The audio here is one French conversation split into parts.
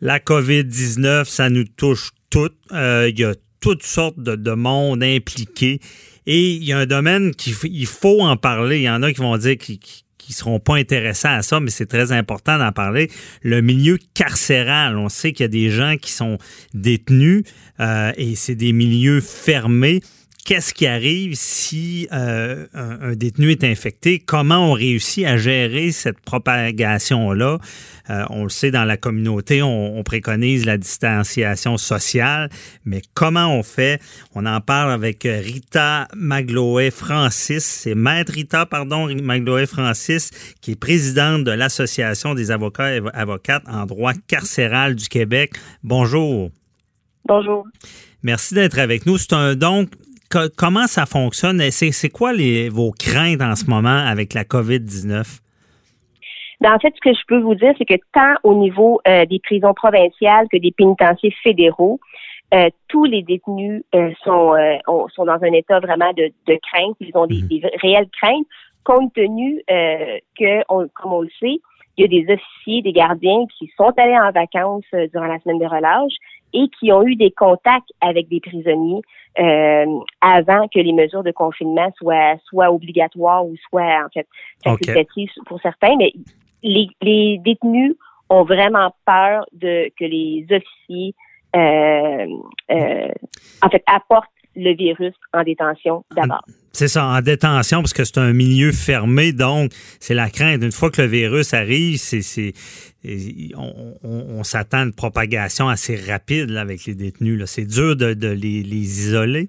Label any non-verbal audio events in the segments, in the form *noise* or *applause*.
La COVID-19, ça nous touche toutes. Euh, il y a toutes sortes de, monde impliqué. Et il y a un domaine qu'il faut en parler. Il y en a qui vont dire qu'ils qui seront pas intéressants à ça, mais c'est très important d'en parler. Le milieu carcéral, on sait qu'il y a des gens qui sont détenus euh, et c'est des milieux fermés qu'est-ce qui arrive si euh, un, détenu est infecté, comment on réussit à gérer cette propagation-là? Euh, on le sait, dans la communauté, on, préconise la distanciation sociale, mais comment on fait? On en parle avec Rita Magloé-Francis, c'est Maître Rita, pardon, Magloé-Francis, qui est présidente de l'Association des avocats et avocates en droit carcéral du Québec. Bonjour. Bonjour. Merci d'être avec nous. C'est un donc comment ça fonctionne? C'est quoi les, vos craintes en ce moment avec la COVID-19? Ben, en fait, ce que je peux vous dire, c'est que tant au niveau euh, des prisons provinciales que des pénitenciers fédéraux, euh, tous les détenus euh, sont, sont dans un état vraiment de, crainte. Ils ont des, mhm. réelles craintes, compte tenu que, comme on le sait, il y a des officiers, des gardiens qui sont allés en vacances durant la semaine de relâche et qui ont eu des contacts avec des prisonniers euh, avant que les mesures de confinement soient soit obligatoires ou soient en fait facultatives pour certains. Mais les, les, détenus ont vraiment peur de que les officiers euh, euh, en fait apportent le virus en détention d'abord. C'est ça, en détention, parce que c'est un milieu fermé, donc c'est la crainte. Une fois que le virus arrive, c'est, on, s'attend à une propagation assez rapide avec les détenus. C'est dur de, les, isoler.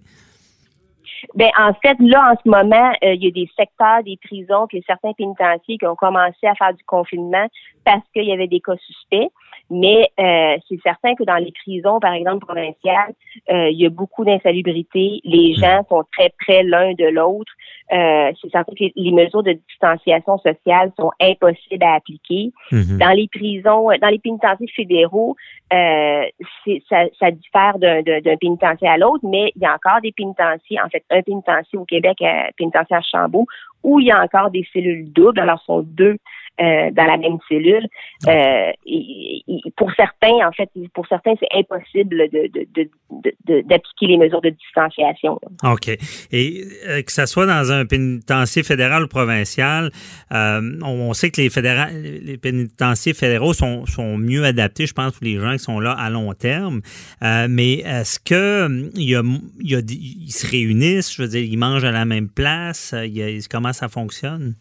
Ben, en fait, là, en ce moment, euh, il y a des secteurs des prisons, puis certains pénitenciers qui ont commencé à faire du confinement parce qu'il y avait des cas suspects. Mais euh, c'est certain que dans les prisons, par exemple provinciales, euh, il y a beaucoup d'insalubrité. Les gens sont très près l'un de l'autre. Euh, c'est certain que les mesures de distanciation sociale sont impossibles à appliquer. Hmm. Dans les prisons, dans les pénitenciers fédéraux, ça, ça, diffère d'un pénitencier à l'autre, mais il y a encore des pénitenciers, en fait, un pénitencier au Québec, un pénitencier à Chambault, où il y a encore des cellules doubles. Alors, ce sont deux euh, dans la même cellule. Euh, et, pour certains, en fait, pour certains, c'est impossible d'appliquer de, de, les mesures de distanciation. OK. Et euh, que ça soit dans un pénitencier fédéral ou provincial, on, sait que les, les pénitenciers fédéraux sont, sont, mieux adaptés, je pense, pour les gens qui sont là à long terme. mais est-ce que il y a, il y a, ils se réunissent, je veux dire, ils mangent à la même place? Il comment ça fonctionne?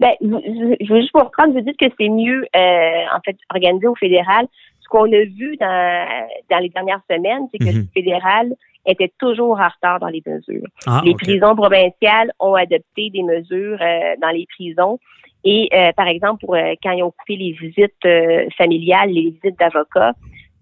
Ben, je veux juste vous reprendre, vous dites que c'est mieux, euh, en fait, organisé au fédéral. Ce qu'on a vu dans, dans les dernières semaines, c'est que le mhm. fédéral était toujours en retard dans les mesures. Ah, les prisons provinciales ont adopté des mesures euh, dans les prisons. Et, euh, par exemple, pour quand ils ont coupé les visites familiales, les visites d'avocats,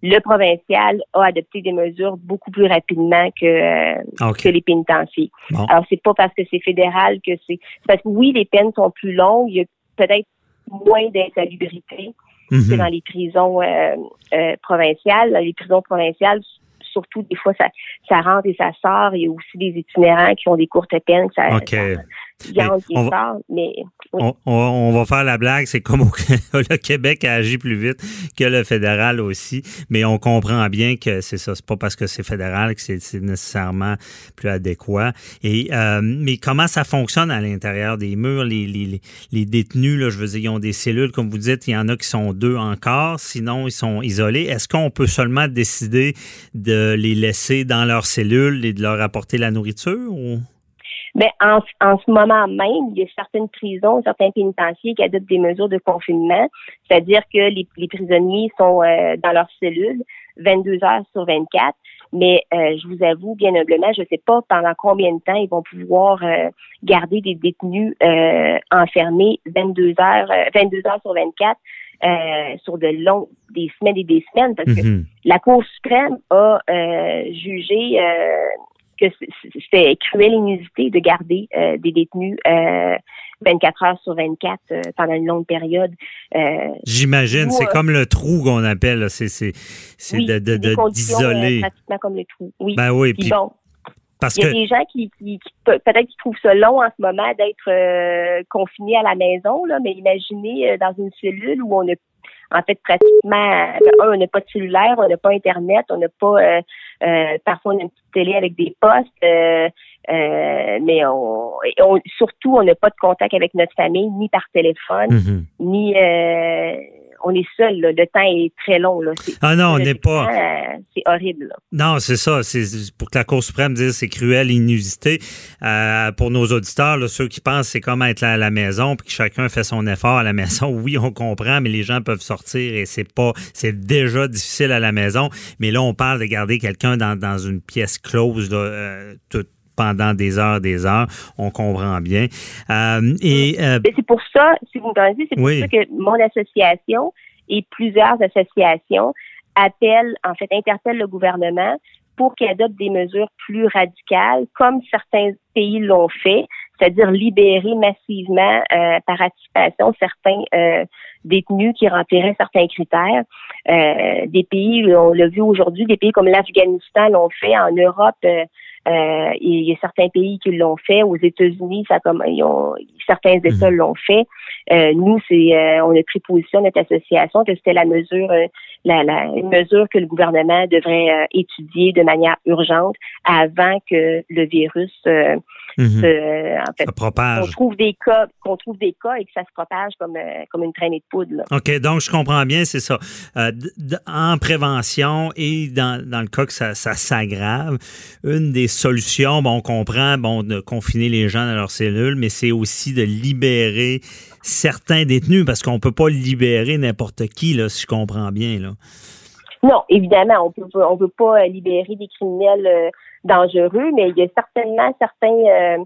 le provincial a adopté des mesures beaucoup plus rapidement que, euh, que les pénitenciers. Alors, c'est pas parce que c'est fédéral que c'est... Parce que oui, les peines sont plus longues, il y a peut-être moins d'insalubrité que mhm. dans les prisons euh, euh, provinciales. Les prisons provinciales, surtout, des fois, ça, ça rentre et ça sort. Il y a aussi des itinérants qui ont des courtes peines. Ça, on, va, faire la blague, c'est comme *laughs* le Québec a agi plus vite que le fédéral aussi, mais on comprend bien que c'est ça, c'est pas parce que c'est fédéral que c'est nécessairement plus adéquat. Et euh, mais comment ça fonctionne à l'intérieur des murs, les, les, les, détenus, là, je veux dire, ils ont des cellules, comme vous dites, il y en a qui sont deux encore, sinon ils sont isolés. Est-ce qu'on peut seulement décider de les laisser dans leurs cellules et de leur apporter la nourriture ou? Mais en, en ce moment même, il y a certaines prisons, certains pénitenciers qui adoptent des mesures de confinement, c'est-à-dire que les, prisonniers sont euh, dans leurs cellules 22 heures sur 24. Mais euh, je vous avoue, bien humblement, je ne sais pas pendant combien de temps ils vont pouvoir euh, garder des détenus enfermés 22 heures, 22 heures sur 24 sur de longs, des semaines et des semaines, parce que mm-hmm. la Cour suprême a jugé que c'était cruelle inusité de garder euh, des détenus 24 euh, heures sur 24 euh, pendant une longue période. J'imagine, c'est comme le trou qu'on appelle, c'est c'est oui, de d'isoler. pratiquement comme le trou. Oui. Ben oui, puis, bon. Parce il y a des gens qui, qui, peut-être qui trouvent ça long en ce moment d'être confinés à la maison, là, mais imaginez dans une cellule où on a en fait, pratiquement, ben, un, on n'a pas de cellulaire, on n'a pas Internet, on n'a pas, euh, euh, parfois on a une petite télé avec des postes, euh, mais on, surtout, on n'a pas de contact avec notre famille, ni par téléphone, mm-hmm. ni on est seul. Le temps est très long. Là. Ah non, on n'est pas. Euh, c'est horrible. Non, c'est ça. C'est pour que la Cour suprême dise c'est cruel, inusité. Euh, pour nos auditeurs, ceux qui pensent c'est comme être à la maison, puis que chacun fait son effort à la *laughs* maison. Oui, on comprend, mais les gens peuvent sortir et c'est pas, c'est déjà difficile à la maison. Mais là, on parle de garder quelqu'un dans, dans une pièce close, là, euh, toute pendant des heures, des heures. On comprend bien. Euh, et euh, c'est pour ça, si vous me permettez, c'est pour ça que mon association et plusieurs associations appellent, en fait, interpellent le gouvernement pour qu'il adopte des mesures plus radicales, comme certains pays l'ont fait, c'est-à-dire libérer massivement euh, par anticipation certains euh, détenus qui rempliraient certains critères. Euh, des pays, on l'a vu aujourd'hui, des pays comme l'Afghanistan l'ont fait, en Europe, euh, il y a certains pays qui l'ont fait. Aux États-Unis, ça comme ils ont, certains États mhm. l'ont fait. Euh, nous, c'est euh, on a pris position notre association que c'était la mesure, la, la une mesure que le gouvernement devrait étudier de manière urgente avant que le virus Mhm. en fait, propage. Qu'on trouve des cas, qu'on trouve des cas et que ça se propage comme, euh, comme une traînée de poudre. OK, donc je comprends bien, c'est ça. Euh, en prévention et dans, dans, le cas que ça, ça s'aggrave, une des solutions, bon, on comprend, bon, de confiner les gens dans leurs cellules, mais c'est aussi de libérer certains détenus parce qu'on peut pas libérer n'importe qui, là, si je comprends bien, là. Non, évidemment, on peut on peut pas libérer des criminels dangereux, mais il y a certainement certains euh,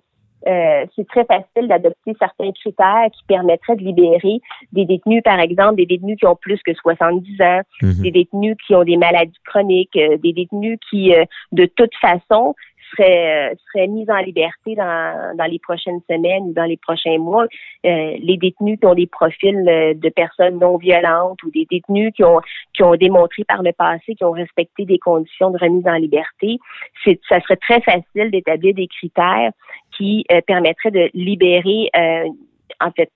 euh, c'est très facile d'adopter certains critères qui permettraient de libérer des détenus, par exemple, des détenus qui ont plus que 70 ans, mhm. des détenus qui ont des maladies chroniques, euh, des détenus qui, de toute façon, seraient, seraient mis en liberté dans, dans les prochaines semaines ou dans les prochains mois. Euh, les détenus qui ont des profils de personnes non violentes ou des détenus qui ont qui ont démontré par le passé qu'ils ont respecté des conditions de remise en liberté, c'est ça serait très facile d'établir des critères qui euh, permettraient de libérer euh, en fait,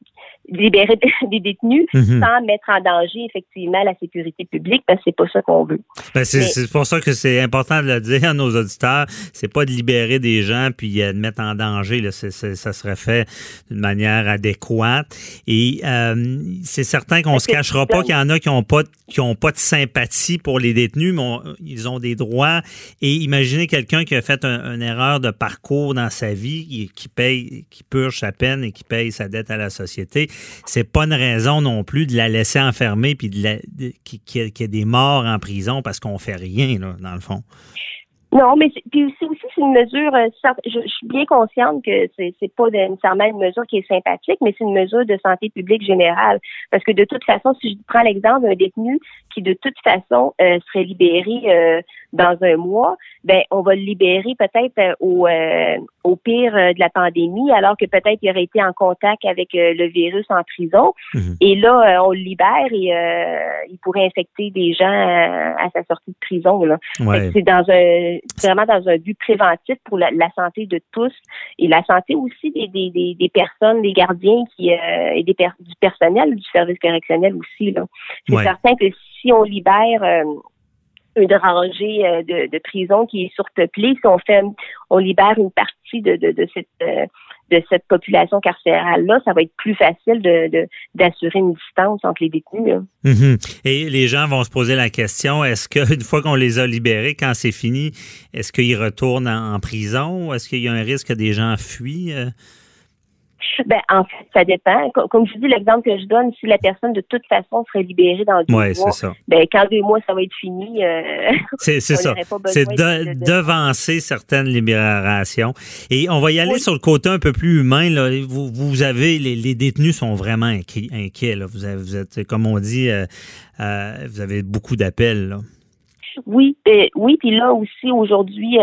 libérer *laughs* des détenus mhm. sans mettre en danger effectivement la sécurité publique parce que c'est pas ça qu'on veut. Ben c'est pour ça que c'est important de le dire à nos auditeurs, c'est pas de libérer des gens puis euh, de mettre en danger là, ça serait fait d'une manière adéquate et euh, c'est certain qu'on se cachera pas qu'il y en a qui ont pas qui ont pas de sympathie pour les détenus mais ils ont des droits et imaginez quelqu'un qui a fait une erreur de parcours dans sa vie qui paye qui purge sa peine et qui paye sa dette à la société c'est pas une raison non plus de la laisser enfermer puis de, qu'il y, des morts en prison parce qu'on fait rien, là, dans le fond. Non, mais puis aussi, aussi c'est une mesure. Euh, je, suis bien consciente que c'est c'est pas nécessairement une mesure qui est sympathique, mais c'est une mesure de santé publique générale. Parce que de toute façon, si je prends l'exemple d'un détenu qui de toute façon euh, serait libéré euh, dans un mois, ben on va le libérer peut-être au au pire de la pandémie, alors que peut-être il aurait été en contact avec le virus en prison. Mhm. Et là, on le libère et il pourrait infecter des gens à sa sortie de prison. Là. C'est dans un vraiment dans un but préventif pour la, santé de tous et la santé aussi des, des, des, personnes, des gardiens qui euh, et des du personnel du service correctionnel aussi. C'est certain que si on libère euh, une rangée euh, de, de prison qui est surpeuplée, si on fait on libère une partie de, de, de cette de cette population carcérale-là, ça va être plus facile de, d'assurer une distance entre les détenus. Mm-hmm. Et les gens vont se poser la question, est-ce qu'une *laughs* fois qu'on les a libérés, quand c'est fini, est-ce qu'ils retournent en, prison? Est-ce qu'il y a un risque que des gens fuient? Euh? Ben, en fait, ça dépend. Comme je dis, l'exemple que je donne, si la personne de toute façon serait libérée dans deux mois, ça. ben, quand deux mois, ça va être fini. Euh, *laughs* c'est ça. C'est devancer certaines libérations. Et on va y aller sur le côté un peu plus humain. Là. Vous, vous avez, les, détenus sont vraiment inquiets. là. Vous, avez, vous êtes, comme on dit, euh, euh, vous avez beaucoup d'appels. Oui, oui, puis là aussi, aujourd'hui,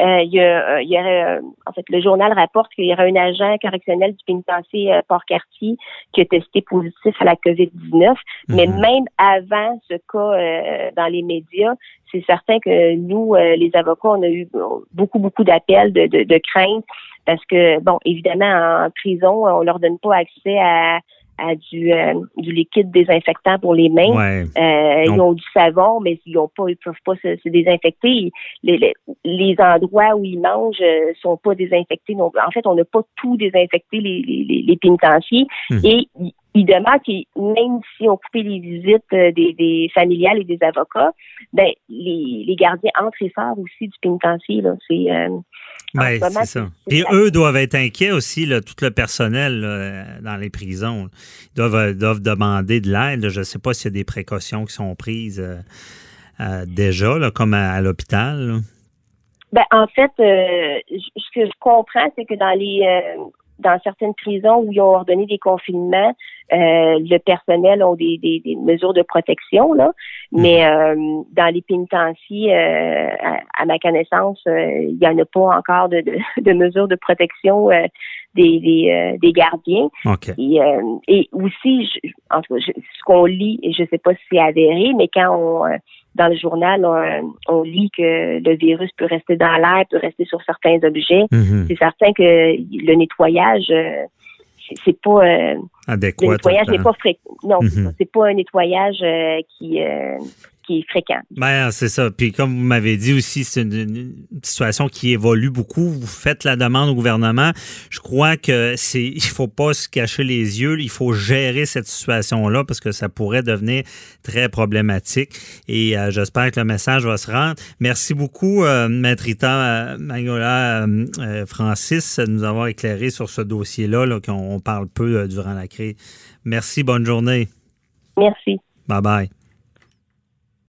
euh, il y a, euh, il y a euh, en fait, le journal rapporte qu'il y aura un agent correctionnel du pénitencier Port-Cartier qui a testé positif à la COVID-19. Mais mhm. même avant ce cas dans les médias, c'est certain que nous, les avocats, on a eu beaucoup, beaucoup d'appels de, de, de crainte parce que, bon, évidemment, en prison, on leur donne pas accès à à du, euh, du liquide désinfectant pour les mains. Euh, ils ont du savon, mais ils ont pas, ils peuvent pas se, désinfecter. Les, les, endroits où ils mangent euh, sont pas désinfectés. Donc, en fait, on n'a pas tout désinfecté les, les, les pénitenciers. Hum. Et il demande que même si on coupait les visites des, des familiales et des avocats, ben les, les gardiens entrent et sortent aussi du pénitencier. Là. C'est ben, c'est ça. Et eux doivent être inquiets aussi, là, tout le personnel dans les prisons. Ils doivent, euh, doivent demander de l'aide. Je ne sais pas s'il y a des précautions qui sont prises euh, euh, déjà, là, comme à, l'hôpital. Ben, en fait, ce que je comprends, c'est que dans les dans certaines prisons où ils ont ordonné des confinements, euh, le personnel ont des, des, des, mesures de protection, là. Mais mhm. euh, dans les pénitenciers, euh, à, ma connaissance, il n'y en a pas encore de, de, *laughs* de mesures de protection des, des, des, gardiens. Et, et aussi, je, en tout cas, ce qu'on lit, je ne sais pas si c'est avéré, mais quand on dans le journal, on, lit que le virus peut rester dans l'air, peut rester sur certains objets. Mhm. C'est certain que le nettoyage, c'est pas euh, adéquat. Le nettoyage n'est pas fréquent. Non, mhm. c'est pas un nettoyage euh, qui euh, qui est fréquent. Ben, c'est ça. Puis comme vous m'avez dit aussi, c'est une, situation qui évolue beaucoup. Vous faites la demande au gouvernement. Je crois que c'est il faut pas se cacher les yeux. Il faut gérer cette situation-là parce que ça pourrait devenir très problématique. Et euh, j'espère que le message va se rendre. Merci beaucoup, euh, Maître Rita euh, Mangola Francis, de nous avoir éclairé sur ce dossier-là, là, qu'on parle peu durant la crise. Merci, bonne journée. Merci. Bye bye.